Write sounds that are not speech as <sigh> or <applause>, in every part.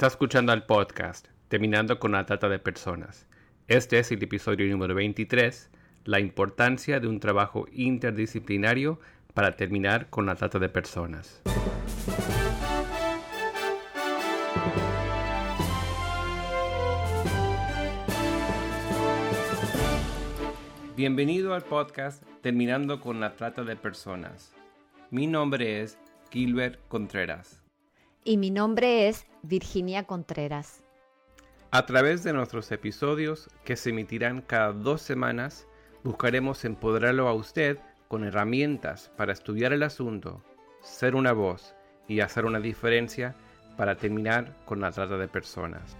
Está escuchando al podcast Terminando con la Trata de Personas. Este es el episodio número 23, la importancia de un trabajo interdisciplinario para terminar con la trata de personas. Bienvenido al podcast Terminando con la Trata de Personas. Mi nombre es Gilbert Contreras y mi nombre es Virginia Contreras. A través de nuestros episodios, que se emitirán cada dos semanas, buscaremos empoderarlo a usted con herramientas para estudiar el asunto, ser una voz y hacer una diferencia para terminar con la trata de personas.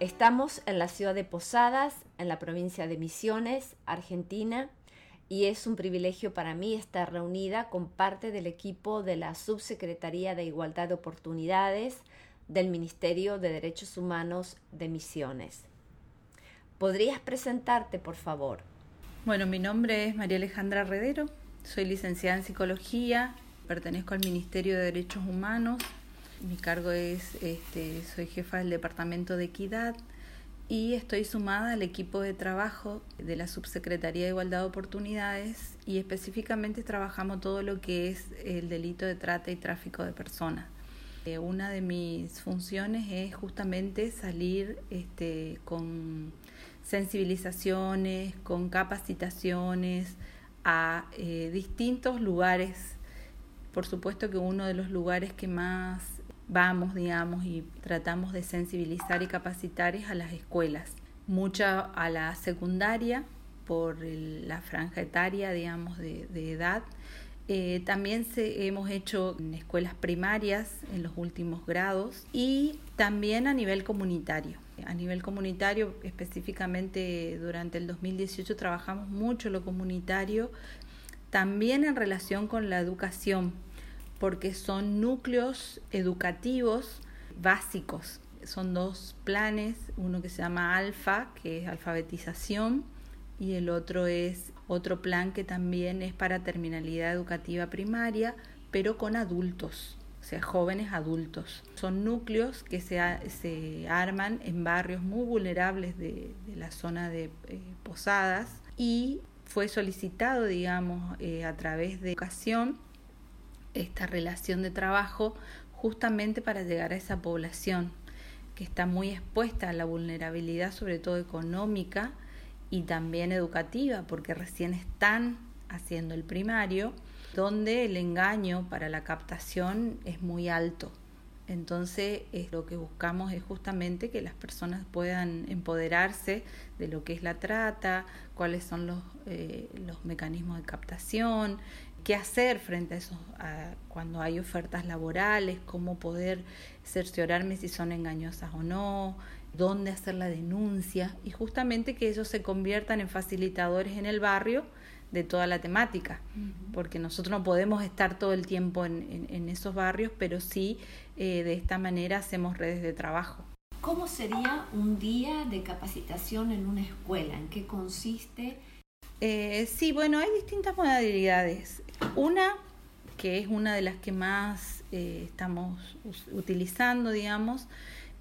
Estamos en la ciudad de Posadas, en la provincia de Misiones, Argentina, y es un privilegio para mí estar reunida con parte del equipo de la Subsecretaría de Igualdad de Oportunidades del Ministerio de Derechos Humanos de Misiones. ¿Podrías presentarte, por favor? Bueno, mi nombre es María Alejandra Redero, soy licenciada en Psicología, pertenezco al Ministerio de Derechos Humanos, mi cargo es, este, soy jefa del Departamento de Equidad, y estoy sumada al equipo de trabajo de la Subsecretaría de Igualdad de Oportunidades y específicamente trabajamos todo lo que es el delito de trata y tráfico de personas. Eh, una de mis funciones es justamente salir este, con sensibilizaciones, con capacitaciones a eh, distintos lugares. Por supuesto que uno de los lugares que más vamos, digamos, y tratamos de sensibilizar y capacitar a las escuelas. Mucha a la secundaria por la franja etaria, digamos, de, edad. Eh, también se, hemos hecho en escuelas primarias en los últimos grados y también a nivel comunitario. A nivel comunitario, específicamente durante el 2018 trabajamos mucho lo comunitario, también en relación con la educación, porque son núcleos educativos básicos. Son dos planes, uno que se llama Alfa, que es alfabetización, y el otro es otro plan que también es para terminalidad educativa primaria, pero con adultos, o sea, jóvenes adultos. Son núcleos que se, se arman en barrios muy vulnerables de, la zona de eh, Posadas y fue solicitado, digamos, eh, a través de educación esta relación de trabajo justamente para llegar a esa población que está muy expuesta a la vulnerabilidad, sobre todo económica y también educativa, porque recién están haciendo el primario, donde el engaño para la captación es muy alto. Entonces, lo que buscamos es justamente que las personas puedan empoderarse de lo que es la trata, cuáles son los, eh, los mecanismos de captación, qué hacer frente a eso cuando hay ofertas laborales, cómo poder cerciorarme si son engañosas o no, dónde hacer la denuncia y justamente que ellos se conviertan en facilitadores en el barrio de toda la temática, porque nosotros no podemos estar todo el tiempo en, esos barrios, pero sí eh, de esta manera hacemos redes de trabajo. ¿Cómo sería un día de capacitación en una escuela? ¿En qué consiste? Eh, sí, bueno, hay distintas modalidades. Una, que es una de las que más eh, estamos utilizando, digamos,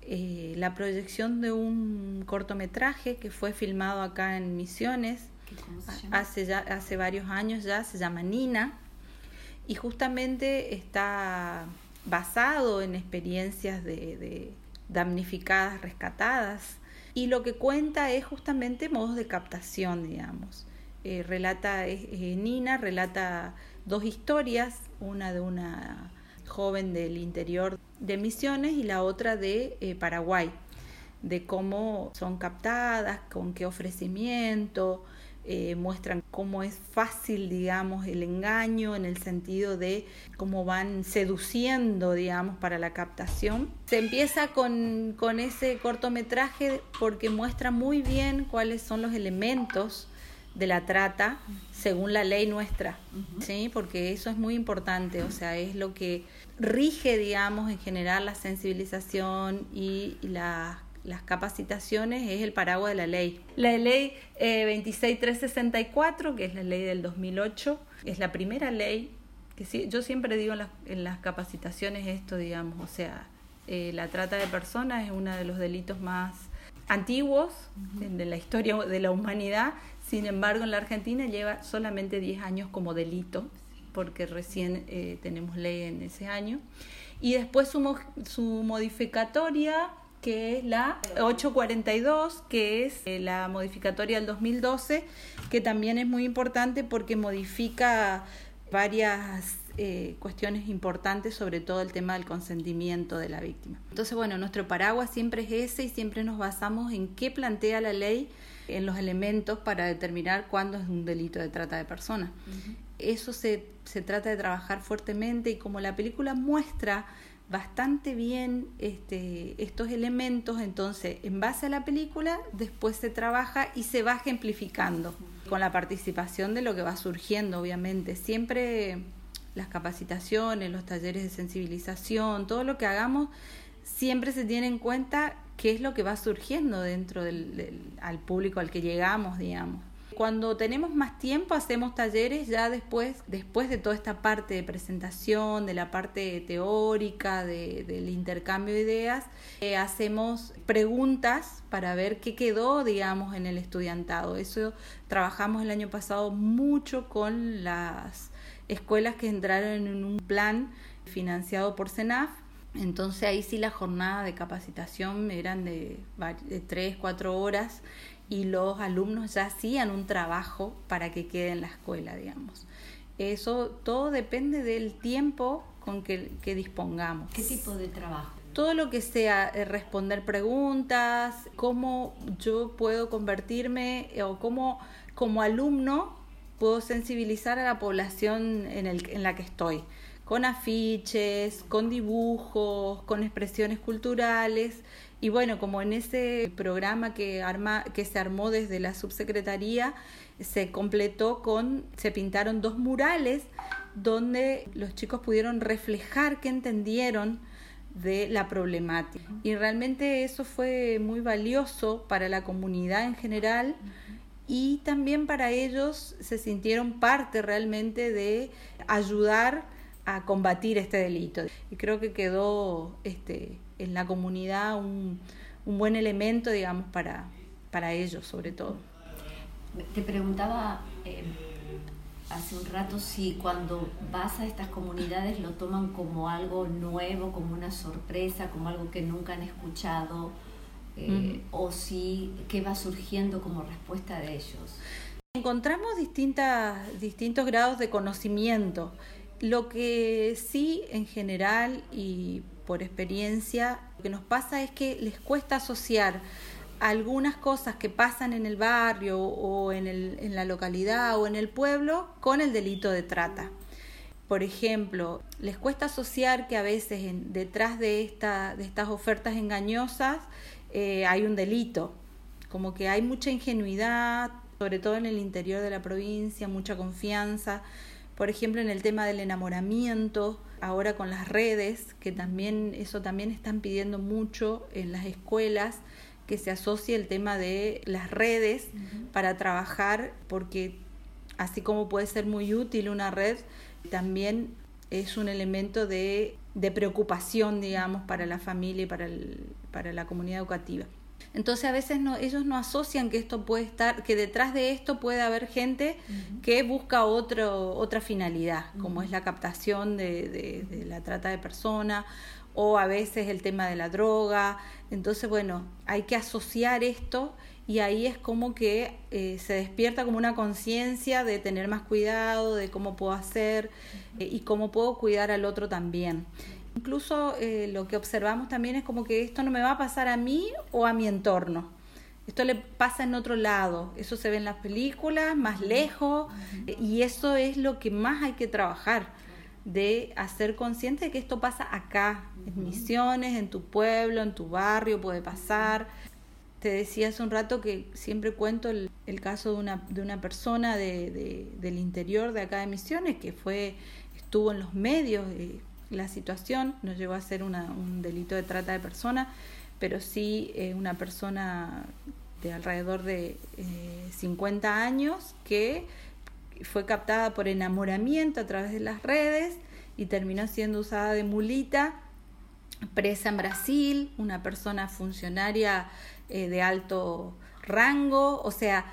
eh, la proyección de un cortometraje que fue filmado acá en Misiones hace, ya, hace varios años ya, se llama Nina, y justamente está basado en experiencias de damnificadas, rescatadas, y lo que cuenta es justamente modos de captación, digamos. Eh, relata, eh, Nina relata dos historias, una de una joven del interior de Misiones y la otra de eh, Paraguay, de cómo son captadas, con qué ofrecimiento, muestran cómo es fácil, digamos, el engaño en el sentido de cómo van seduciendo, digamos, para la captación. Se empieza con, con ese cortometraje porque muestra muy bien cuáles son los elementos de la trata según la ley nuestra, ¿sí? Porque eso es muy importante, o sea, es lo que rige, digamos, en general la sensibilización y las capacitaciones es el paraguas de la ley. La ley eh, 26364, que es la ley del 2008, es la primera ley que sí, yo siempre digo en las, en las capacitaciones esto, digamos, o sea, Eh, la trata de personas es uno de los delitos más antiguos de la historia de la humanidad, sin embargo en la Argentina lleva solamente 10 años como delito, porque recién eh, tenemos ley en ese año. Y después su, su modificatoria que es la 842, que es eh, la modificatoria del 2012, que también es muy importante porque modifica varias eh, cuestiones importantes, sobre todo el tema del consentimiento de la víctima. Entonces, bueno, nuestro paraguas siempre es ese y siempre nos basamos en qué plantea la ley en los elementos para determinar cuándo es un delito de trata de personas. Eso se, se trata de trabajar fuertemente y como la película muestra bastante bien este, estos elementos, entonces en base a la película después se trabaja y se va ejemplificando con la participación de lo que va surgiendo, obviamente. Siempre las capacitaciones, los talleres de sensibilización, todo lo que hagamos, siempre se tiene en cuenta qué es lo que va surgiendo dentro del al público al que llegamos, digamos. Cuando tenemos más tiempo hacemos talleres ya después, después de toda esta parte de presentación, de la parte teórica, del intercambio de ideas, eh, hacemos preguntas para ver qué quedó, digamos, en el estudiantado. Eso trabajamos el año pasado mucho con las escuelas que entraron en un plan financiado por CENAF entonces ahí sí la jornada de capacitación eran de, de tres, cuatro horas y los alumnos ya hacían un trabajo para que quede en la escuela, digamos. Eso todo depende del tiempo con que, dispongamos. ¿Qué tipo de trabajo? Todo lo que sea eh, responder preguntas, cómo yo puedo convertirme eh, o cómo como alumno puedo sensibilizar a la población en, el, en la que estoy, con afiches, con dibujos, con expresiones culturales y bueno, como en ese programa que, arma, que se armó desde la subsecretaría, se completó con, se pintaron dos murales donde los chicos pudieron reflejar qué entendieron de la problemática. Y realmente eso fue muy valioso para la comunidad en general y también para ellos se sintieron parte realmente de ayudar a combatir este delito. Y creo que quedó este, en la comunidad un, un buen elemento, digamos, para, para ellos sobre todo. Te preguntaba eh, hace un rato si cuando vas a estas comunidades lo toman como algo nuevo, como una sorpresa, como algo que nunca han escuchado, eh, o si qué va surgiendo como respuesta de ellos. Encontramos distintas, distintos grados de conocimiento. Lo que sí en general y por experiencia, lo que nos pasa es que les cuesta asociar algunas cosas que pasan en el barrio o en, el, en la localidad o en el pueblo con el delito de trata. Por ejemplo, les cuesta asociar que a veces detrás de, esta, de estas ofertas engañosas eh, hay un delito, como que hay mucha ingenuidad, sobre todo en el interior de la provincia, mucha confianza. Por ejemplo, en el tema del enamoramiento, ahora con las redes, que también eso también están pidiendo mucho en las escuelas, que se asocie el tema de las redes para trabajar, porque así como puede ser muy útil una red, también es un elemento de, de preocupación, digamos, para la familia y para, el, para la comunidad educativa. Entonces a veces no, ellos no asocian que esto puede estar, que detrás de esto puede haber gente que busca otro, otra finalidad, como es la captación de, de, la trata de personas o a veces el tema de la droga. Entonces, bueno, hay que asociar esto y ahí es como que eh, se despierta como una conciencia de tener más cuidado, de cómo puedo hacer eh, y cómo puedo cuidar al otro también. Incluso eh, lo que observamos también es como que esto no me va a pasar a mí o a mi entorno. Esto le pasa en otro lado. Eso se ve en las películas, más lejos, y eso es lo que más hay que trabajar, de hacer consciente de que esto pasa acá, en Misiones, en tu pueblo, en tu barrio, puede pasar. Te decía hace un rato que siempre cuento el, caso de una, de una persona de, del interior de acá de Misiones que fue estuvo en los medios. Eh, la situación, no llegó a ser un delito de trata de personas, pero sí eh, una persona de alrededor de 50 eh, años que fue captada por enamoramiento a través de las redes y terminó siendo usada de mulita presa en Brasil, una persona funcionaria eh, de alto rango, o sea,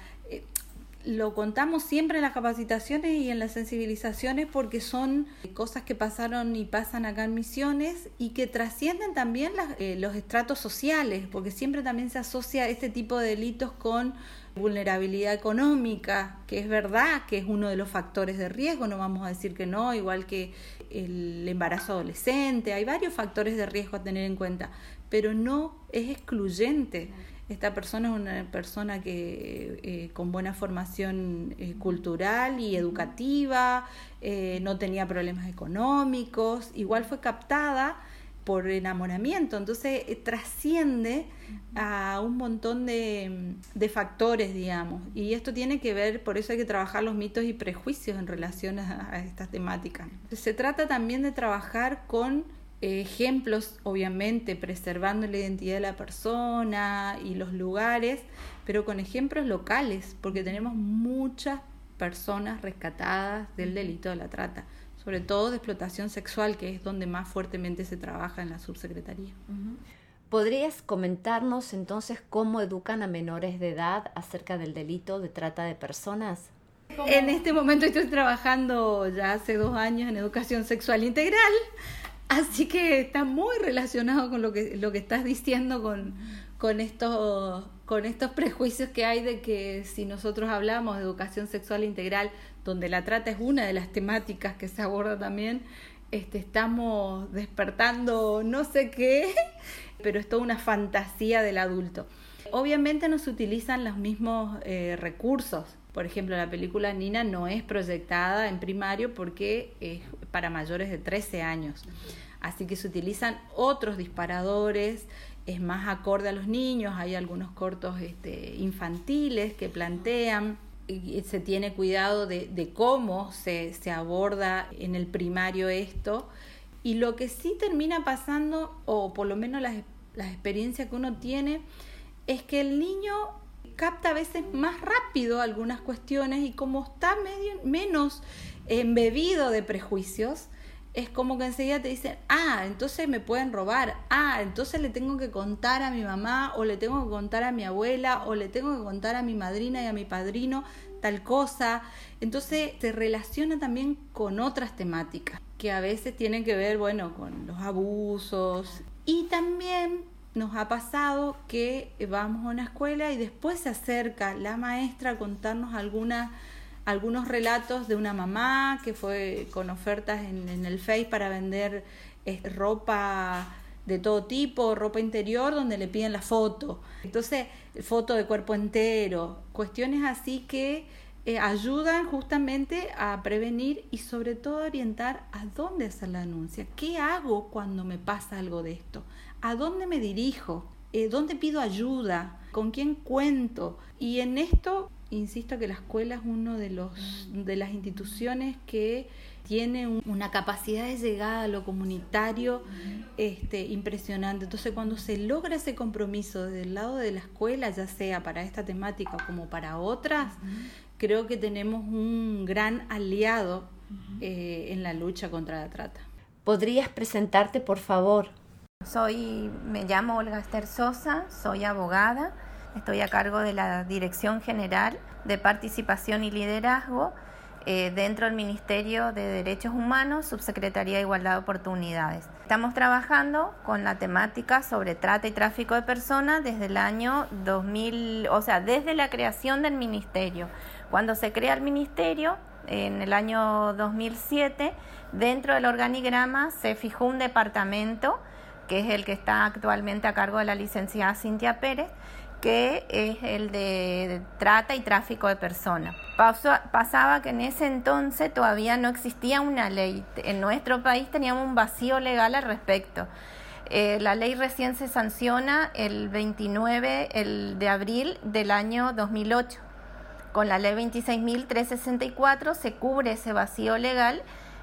lo contamos siempre en las capacitaciones y en las sensibilizaciones porque son cosas que pasaron y pasan acá en Misiones y que trascienden también eh, los estratos sociales, porque siempre también se asocia este tipo de delitos con vulnerabilidad económica, que es verdad que es uno de los factores de riesgo, no vamos a decir que no, igual que el embarazo adolescente, hay varios factores de riesgo a tener en cuenta, pero no es excluyente. Esta persona es una persona que eh, con buena formación eh, cultural y educativa, eh, no tenía problemas económicos, igual fue captada por enamoramiento, entonces trasciende a un montón de, de, factores, digamos, y esto tiene que ver, por eso hay que trabajar los mitos y prejuicios en relación a estas temáticas. Se trata también de trabajar con ejemplos, obviamente, preservando la identidad de la persona y los lugares, pero con ejemplos locales, porque tenemos muchas personas rescatadas del delito de la trata, sobre todo de explotación sexual, que es donde más fuertemente se trabaja en la subsecretaría. ¿Podrías comentarnos entonces cómo educan a menores de edad acerca del delito de trata de personas? En este momento estoy trabajando ya hace dos años en educación sexual integral, Así que está muy relacionado con lo que, lo que estás diciendo, con, con, estos, con estos <laughs> prejuicios que hay de que si nosotros hablamos de educación sexual integral, donde la trata es una de las temáticas que se aborda también, este, estamos despertando no sé qué, <laughs> pero es toda una fantasía del adulto. Obviamente no se utilizan los mismos eh, recursos. Por ejemplo, la película Nina no es proyectada en primario porque es para mayores de 13 años. Así que se utilizan otros disparadores, es más acorde a los niños, hay algunos cortos este, infantiles que plantean se tiene cuidado de, cómo se, se, aborda en el primario esto. Y lo que sí termina pasando, o por lo menos las, las experiencias que uno tiene, es que el niño capta a veces más rápido algunas cuestiones y como está medio, menos embebido de prejuicios, es como que enseguida te dicen, ah, entonces me pueden robar, ah, entonces le tengo que contar a mi mamá o le tengo que contar a mi abuela o le tengo que contar a mi madrina y a mi padrino tal cosa. Entonces se relaciona también con otras temáticas que a veces tienen que ver, bueno, con los abusos. Y también nos ha pasado que vamos a una escuela y después se acerca la maestra a contarnos algunas algunos relatos de una mamá que fue con ofertas en, el Face para vender eh, ropa de todo tipo, ropa interior, donde le piden la foto. Entonces, foto de cuerpo entero, cuestiones así que eh, ayudan justamente a prevenir y sobre todo orientar a dónde hacer la denuncia. ¿Qué hago cuando me pasa algo de esto? ¿A dónde me dirijo? Eh, ¿Dónde pido ayuda? ¿Con quién cuento? Y en esto insisto que la escuela es uno de los de las instituciones que tiene una capacidad de llegada a lo comunitario este, impresionante. Entonces, cuando se logra ese compromiso desde el lado de la escuela, ya sea para esta temática como para otras, creo que tenemos un gran aliado eh, en la lucha contra la trata. ¿Podrías presentarte, por favor? Soy, me llamo Olga Esther Sosa, soy abogada Estoy a cargo de la Dirección General de Participación y Liderazgo eh, dentro del Ministerio de Derechos Humanos, Subsecretaría de Igualdad de Oportunidades. Estamos trabajando con la temática sobre trata y tráfico de personas desde el año 2000, o sea, desde la creación del ministerio. Cuando se crea el ministerio, en el año 2007, dentro del organigrama se fijó un departamento que es el que está actualmente a cargo de la licenciada Cintia Pérez, que es el de trata y tráfico de personas. pasaba que en ese entonces todavía no existía una ley. En nuestro país teníamos un vacío legal al respecto. Eh, la ley recién se sanciona el 29 el de abril del año 2008. Con la ley 26.364 se cubre ese vacío legal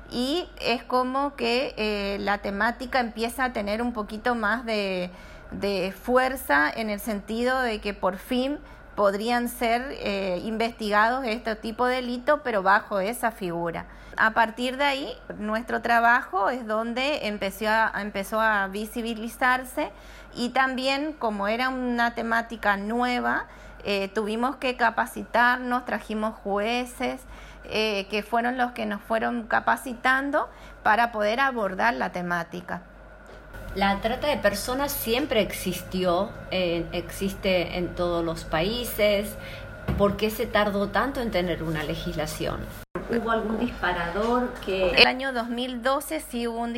y es como que eh, la temática empieza a tener un poquito más de, de fuerza en el sentido de que por fin podrían ser eh, investigados este tipo de delito, pero bajo esa figura. A partir de ahí, nuestro trabajo es donde empezó a, empezó a visibilizarse y también como era una temática nueva, eh, tuvimos que capacitarnos, trajimos jueces, eh, que fueron los que nos fueron capacitando para poder abordar la temática. La trata de personas siempre existió, existe en todos los países. ¿Por qué se tardó tanto en tener una legislación? ¿Hubo algún disparador que...? El año 2012 sí hubo un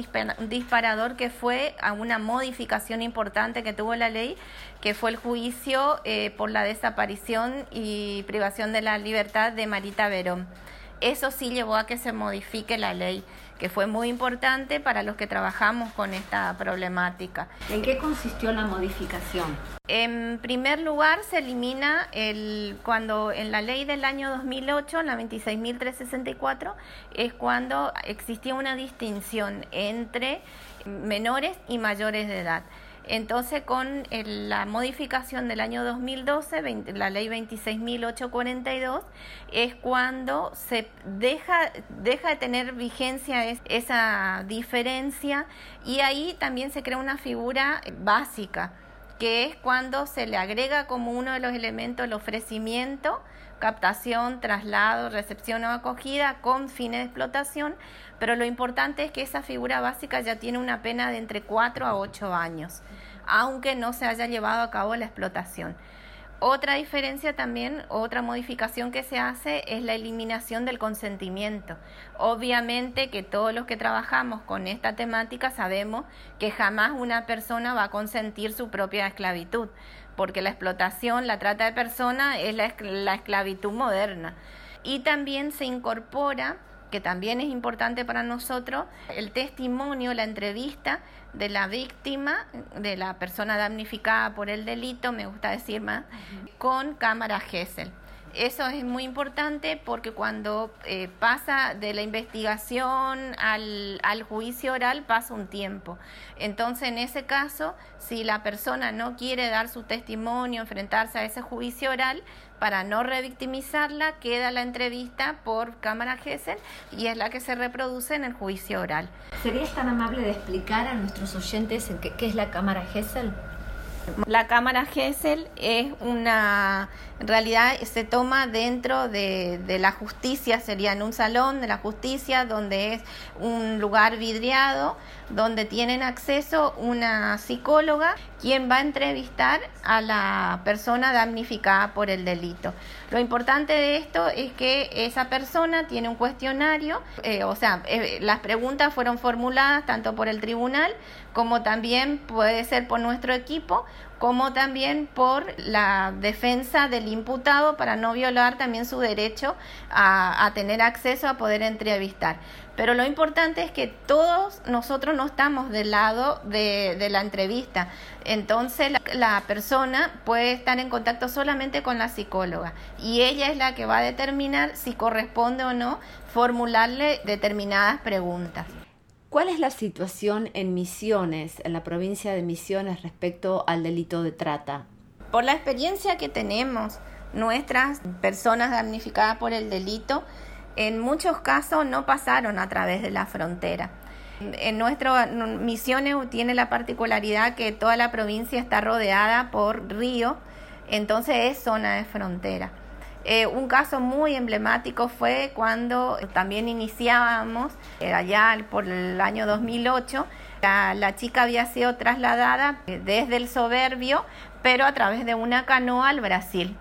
disparador que fue a una modificación importante que tuvo la ley, que fue el juicio eh, por la desaparición y privación de la libertad de Marita Verón. Eso sí llevó a que se modifique la ley que fue muy importante para los que trabajamos con esta problemática. ¿En qué consistió la modificación? En primer lugar, se elimina el, cuando en la ley del año 2008, en la 26.364, es cuando existía una distinción entre menores y mayores de edad. Entonces, con la modificación del año 2012, la ley 26.842, es cuando se deja, deja de tener vigencia esa diferencia y ahí también se crea una figura básica, que es cuando se le agrega como uno de los elementos el ofrecimiento, captación, traslado, recepción o acogida con fines de explotación, pero lo importante es que esa figura básica ya tiene una pena de entre 4 a 8 años aunque no se haya llevado a cabo la explotación. Otra diferencia también, otra modificación que se hace es la eliminación del consentimiento. Obviamente que todos los que trabajamos con esta temática sabemos que jamás una persona va a consentir su propia esclavitud, porque la explotación, la trata de personas es la, la esclavitud moderna. Y también se incorpora que también es importante para nosotros, el testimonio, la entrevista de la víctima, de la persona damnificada por el delito, me gusta decir más, con cámara GESEL. Eso es muy importante porque cuando eh, pasa de la investigación al, juicio oral pasa un tiempo. Entonces, en ese caso, si la persona no quiere dar su testimonio, enfrentarse a ese juicio oral, para no revictimizarla, queda la entrevista por cámara GESEL y es la que se reproduce en el juicio oral. ¿Serías tan amable de explicar a nuestros oyentes qué, qué es la cámara GESEL? La cámara Gesell es una, en realidad se toma dentro de, de, la justicia, sería en un salón de la justicia, donde es un lugar vidriado, donde tienen acceso una psicóloga, quien va a entrevistar a la persona damnificada por el delito. Lo importante de esto es que esa persona tiene un cuestionario, eh, o sea, eh, las preguntas fueron formuladas tanto por el tribunal como también puede ser por nuestro equipo, como también por la defensa del imputado para no violar también su derecho a, tener acceso a poder entrevistar. Pero lo importante es que todos nosotros no estamos del lado de, la entrevista. Entonces la, persona puede estar en contacto solamente con la psicóloga y ella es la que va a determinar si corresponde o no formularle determinadas preguntas. ¿Cuál es la situación en Misiones, en la provincia de Misiones, respecto al delito de trata? Por la experiencia que tenemos, nuestras personas damnificadas por el delito, en muchos casos no pasaron a través de la frontera. En nuestra Misiones tiene la particularidad que toda la provincia está rodeada por río, entonces es zona de frontera. Eh, un caso muy emblemático fue cuando también iniciábamos, eh, allá por el año 2008, la, la, chica había sido trasladada desde el Soberbio, pero a través de una canoa al Brasil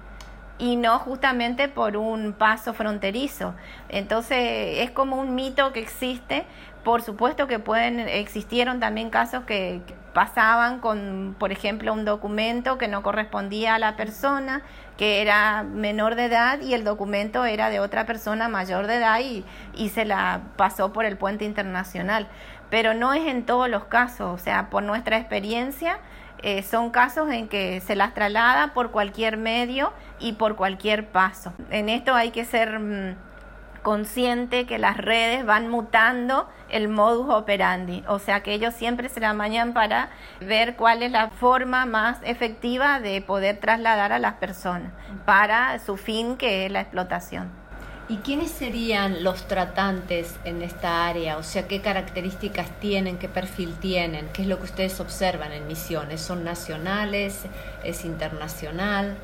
y no justamente por un paso fronterizo. Entonces es como un mito que existe. Por supuesto que pueden existieron también casos que pasaban con, por ejemplo, un documento que no correspondía a la persona, que era menor de edad y el documento era de otra persona mayor de edad y, y se la pasó por el puente internacional. Pero no es en todos los casos, o sea, por nuestra experiencia, eh, son casos en que se las traslada por cualquier medio y por cualquier paso. En esto hay que ser mm, consciente que las redes van mutando el modus operandi, o sea que ellos siempre se la mañan para ver cuál es la forma más efectiva de poder trasladar a las personas para su fin que es la explotación. ¿Y quiénes serían los tratantes en esta área? O sea, ¿qué características tienen, qué perfil tienen? ¿Qué es lo que ustedes observan en misiones? ¿Son nacionales? ¿Es internacional?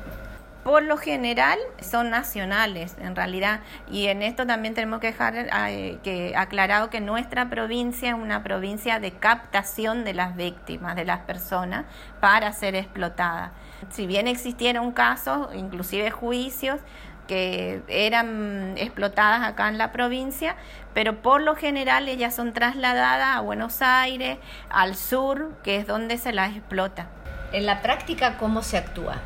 Por lo general son nacionales en realidad y en esto también tenemos que dejar eh, que aclarado que nuestra provincia es una provincia de captación de las víctimas de las personas para ser explotadas si bien existieron casos inclusive juicios que eran explotadas acá en la provincia, pero por lo general ellas son trasladadas a Buenos Aires, al sur, que es donde se las explota. En la práctica, ¿cómo se actúa?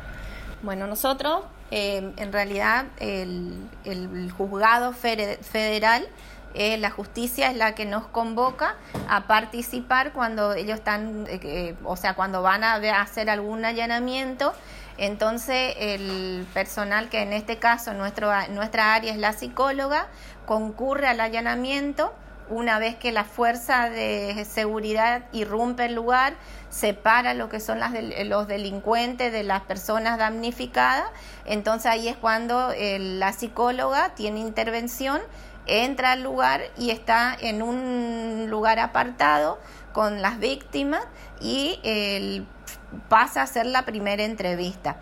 Bueno, nosotros, eh, en realidad, el, juzgado federal, eh, la justicia es la que nos convoca a participar cuando ellos están, eh, o sea, cuando van a hacer algún allanamiento. Entonces, el personal que en este caso nuestro, nuestra área es la psicóloga, concurre al allanamiento una vez que la fuerza de seguridad irrumpe el lugar, separa lo que son las los delincuentes de las personas damnificadas, entonces ahí es cuando la psicóloga tiene intervención, entra al lugar y está en un lugar apartado con las víctimas y pasa a hacer la primera entrevista.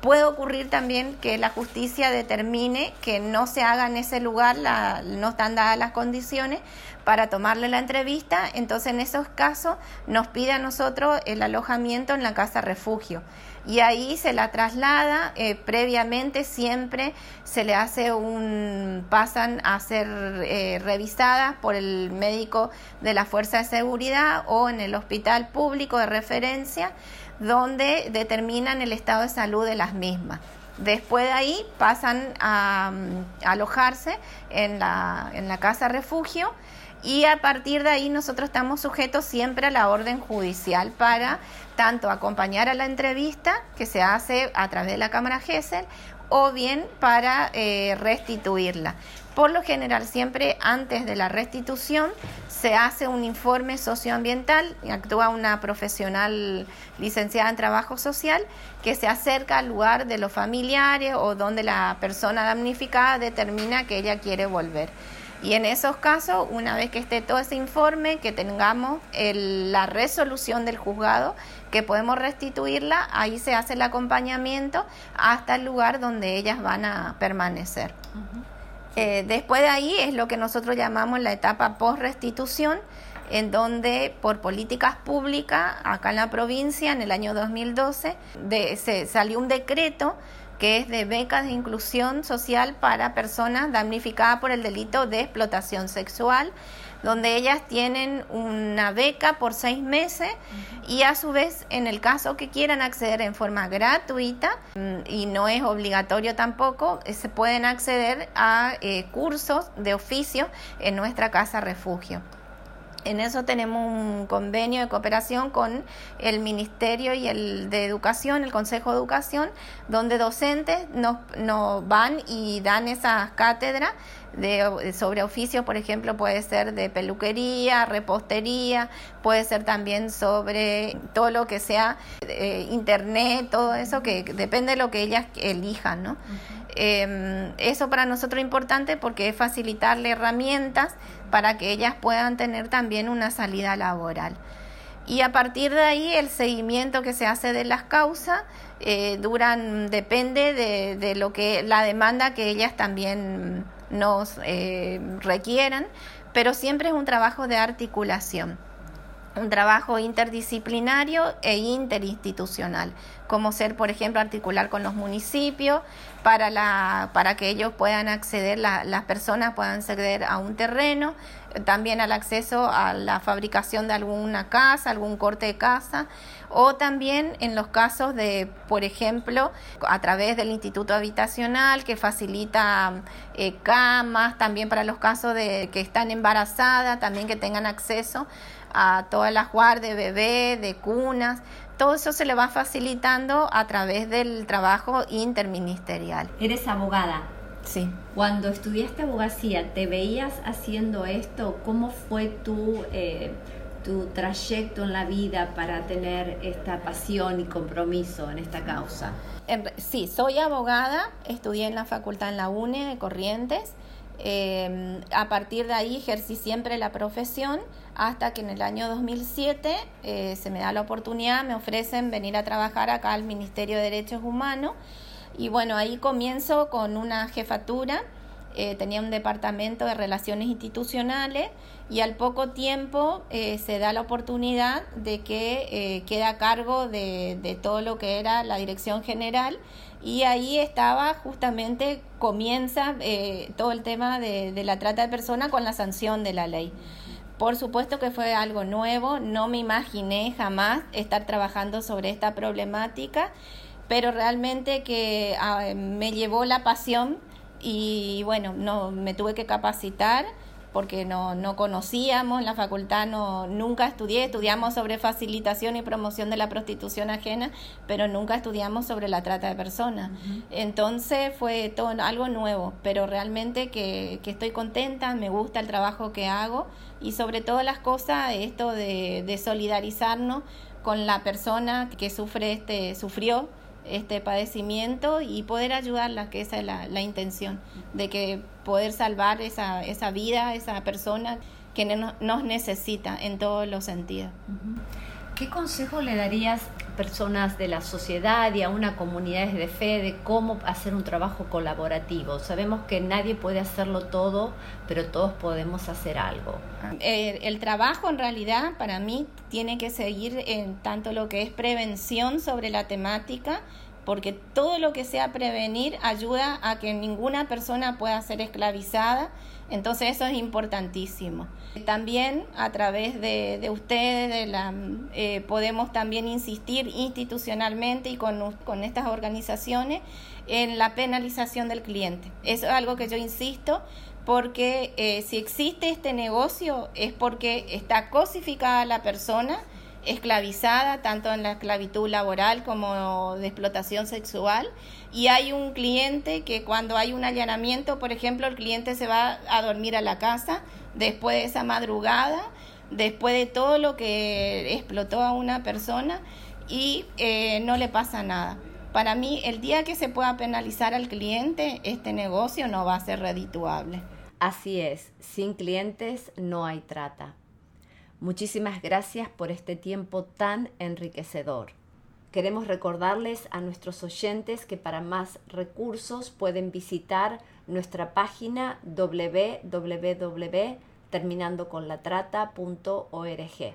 Puede ocurrir también que la justicia determine que no se haga en ese lugar, no están dadas las condiciones para tomarle la entrevista, entonces en esos casos nos pide a nosotros el alojamiento en la casa refugio y ahí se la traslada eh, previamente siempre se le hace un pasan a ser eh, revisadas por el médico de la fuerza de seguridad o en el hospital público de referencia donde determinan el estado de salud de las mismas. Después de ahí pasan a, mm, alojarse en la, casa refugio y a partir de ahí nosotros estamos sujetos siempre a la orden judicial para tanto acompañar a la entrevista que se hace a través de la Cámara GESEL o bien para eh, restituirla. Por lo general, siempre antes de la restitución se hace un informe socioambiental y actúa una profesional licenciada en trabajo social que se acerca al lugar de los familiares o donde la persona damnificada determina que ella quiere volver. Y en esos casos, una vez que esté todo ese informe, que tengamos la resolución del juzgado, que podemos restituirla, ahí se hace el acompañamiento hasta el lugar donde ellas van a permanecer. Eh, después de ahí es lo que nosotros llamamos la etapa post-restitución, en donde por políticas públicas, acá en la provincia, en el año 2012, se salió un decreto que es de becas de inclusión social para personas damnificadas por el delito de explotación sexual, donde ellas tienen una beca por seis meses y a su vez, en el caso que quieran acceder en forma gratuita mm, y no es obligatorio tampoco, eh, se pueden acceder a eh, cursos de oficio en nuestra casa refugio. En eso tenemos un convenio de cooperación con el Ministerio y el de Educación, el Consejo de Educación, donde docentes nos, nos van y dan esas cátedras de, sobre oficios, por ejemplo, puede ser de peluquería, repostería, puede ser también sobre todo lo que sea eh, internet, todo eso, que depende de lo que ellas elijan, ¿no? Em, eso para nosotros es importante porque es facilitarle herramientas para que ellas puedan tener también una salida laboral. Y a partir de ahí el seguimiento que se hace de las causas eh, duran, depende de, de, lo que la demanda que ellas también nos eh, requieran, pero siempre es un trabajo de articulación un trabajo interdisciplinario e interinstitucional, como ser, por ejemplo, articular con los municipios para, la, para que ellos puedan acceder, las personas puedan acceder a un terreno, también al acceso a la fabricación de alguna casa, algún corte de casa, o también en los casos de, por ejemplo, a través del Instituto Habitacional que facilita eh, camas, también para los casos de que están embarazadas, también que tengan acceso a todas las guardias de bebé, de cunas, todo eso se le va facilitando a través del trabajo interministerial. Eres abogada. Sí. Cuando estudiaste abogacía, ¿te veías haciendo esto? ¿Cómo fue tu, eh, tu trayecto en la vida para tener esta pasión y compromiso en esta causa? sí, soy abogada, estudié en la facultad en la UNE de Corrientes. Em, a partir de ahí ejercí siempre la profesión hasta que en el año 2007 eh, se me da la oportunidad, me ofrecen venir a trabajar acá al Ministerio de Derechos Humanos. Y bueno, ahí comienzo con una jefatura, eh, tenía un departamento de relaciones institucionales y al poco tiempo eh, se da la oportunidad de que eh, queda a cargo de, todo lo que era la dirección general y ahí estaba justamente, comienza todo el tema de, de la trata de personas con la sanción de la ley. Por supuesto que fue algo nuevo, no me imaginé jamás estar trabajando sobre esta problemática pero realmente que ah, me llevó la pasión y bueno, no me tuve que capacitar porque no, no conocíamos, en la facultad no, nunca estudié, estudiamos sobre facilitación y promoción de la prostitución ajena, pero nunca estudiamos sobre la trata de personas. Entonces fue todo algo nuevo, pero realmente que, que, estoy contenta, me gusta el trabajo que hago y sobre todas las cosas esto de, de solidarizarnos con la persona que sufre este, sufrió este padecimiento y poder ayudarla, que esa es la, la intención, de que poder salvar esa, esa vida, esa persona que nos necesita en todos los sentidos. ¿Qué consejo le darías personas de la sociedad y a una comunidad de fe de cómo hacer un trabajo colaborativo? Sabemos que nadie puede hacerlo todo, pero todos podemos hacer algo. El, el trabajo en realidad para mí tiene que seguir en tanto lo que es prevención sobre la temática, porque todo lo que sea prevenir ayuda a que ninguna persona pueda ser esclavizada, entonces eso es importantísimo. También a través de, de ustedes de la, eh, podemos también insistir institucionalmente y con, con estas organizaciones en la penalización del cliente. Eso es algo que yo insisto porque eh, si existe este negocio es porque está cosificada la persona esclavizada, tanto en la esclavitud laboral como de explotación sexual. Y hay un cliente que cuando hay un allanamiento, por ejemplo, el cliente se va a dormir a la casa después de esa madrugada, después de todo lo que explotó a una persona y eh, no le pasa nada. Para mí, el día que se pueda penalizar al cliente, este negocio no va a ser redituable. Así es, sin clientes no hay trata. Muchísimas gracias por este tiempo tan enriquecedor. Queremos recordarles a nuestros oyentes que para más recursos pueden visitar nuestra página www.terminandoconlatrata.org.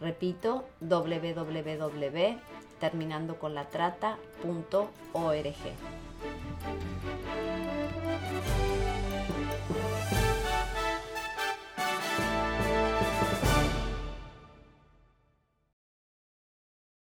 Repito, www.terminandoconlatrata.org.